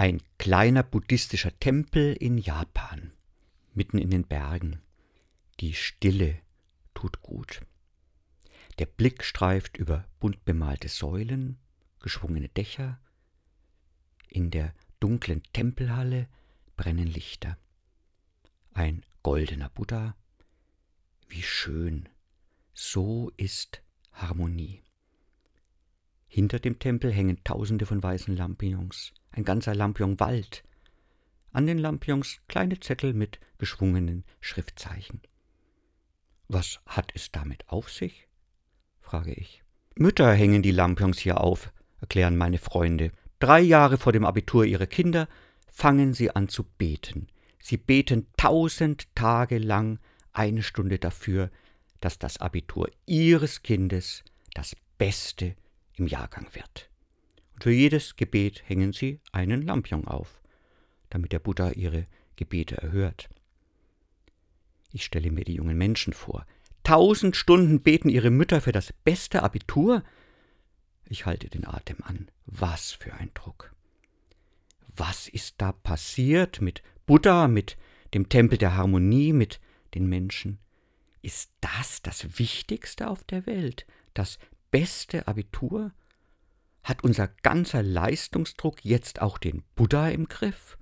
Ein kleiner buddhistischer Tempel in Japan, mitten in den Bergen. Die Stille tut gut. Der Blick streift über bunt bemalte Säulen, geschwungene Dächer. In der dunklen Tempelhalle brennen Lichter. Ein goldener Buddha. Wie schön. So ist Harmonie. Hinter dem Tempel hängen tausende von weißen Lampions, ein ganzer Lampion-Wald. An den Lampions kleine Zettel mit geschwungenen Schriftzeichen. Was hat es damit auf sich? frage ich. Mütter hängen die Lampions hier auf, erklären meine Freunde. Drei Jahre vor dem Abitur ihrer Kinder fangen sie an zu beten. Sie beten tausend Tage lang eine Stunde dafür, dass das Abitur ihres Kindes das Beste im Jahrgang wird. Für jedes Gebet hängen sie einen Lampion auf, damit der Buddha ihre Gebete erhört. Ich stelle mir die jungen Menschen vor, Tausend Stunden beten ihre Mütter für das beste Abitur? Ich halte den Atem an. Was für ein Druck. Was ist da passiert mit Buddha, mit dem Tempel der Harmonie, mit den Menschen? Ist das das Wichtigste auf der Welt? Das beste Abitur? Hat unser ganzer Leistungsdruck jetzt auch den Buddha im Griff?